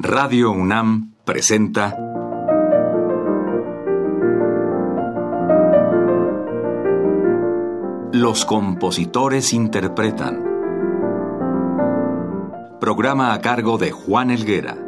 Radio UNAM presenta Los compositores interpretan. Programa a cargo de Juan Elguera.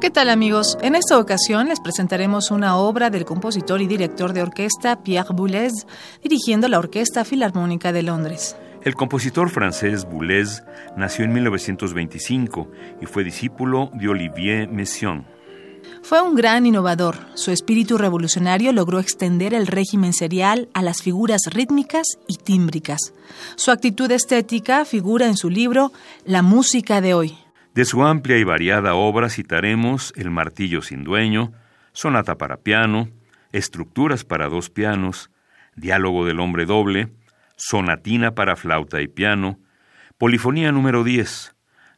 ¿Qué tal amigos? En esta ocasión les presentaremos una obra del compositor y director de orquesta Pierre Boulez, dirigiendo la Orquesta Filarmónica de Londres. El compositor francés Boulez nació en 1925 y fue discípulo de Olivier Messiaen. Fue un gran innovador. Su espíritu revolucionario logró extender el régimen serial a las figuras rítmicas y tímbricas. Su actitud estética figura en su libro La música de hoy. De su amplia y variada obra citaremos El martillo sin dueño, Sonata para piano, Estructuras para dos pianos, Diálogo del hombre doble, Sonatina para flauta y piano, Polifonía número 10,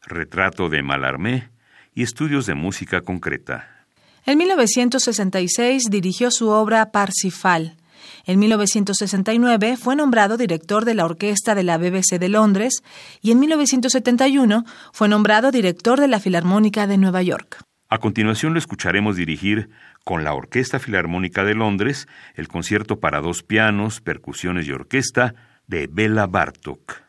Retrato de Malarmé y Estudios de música concreta. En 1966 dirigió su obra Parsifal. En 1969 fue nombrado director de la orquesta de la BBC de Londres y en 1971 fue nombrado director de la Filarmónica de Nueva York. A continuación lo escucharemos dirigir con la Orquesta Filarmónica de Londres el concierto para dos pianos, percusiones y orquesta de Bela Bartok.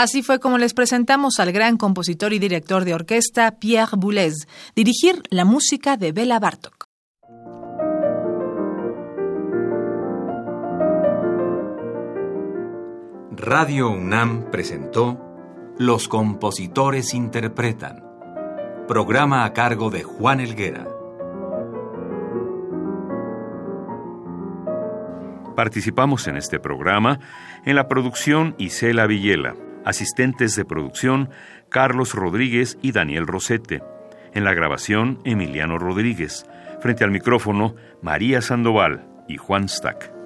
Así fue como les presentamos al gran compositor y director de orquesta Pierre Boulez, dirigir la música de Bela Bartok. Radio UNAM presentó Los compositores interpretan, programa a cargo de Juan Elguera. Participamos en este programa en la producción Isela Villela, asistentes de producción Carlos Rodríguez y Daniel Rosete, en la grabación Emiliano Rodríguez, frente al micrófono María Sandoval y Juan Stack.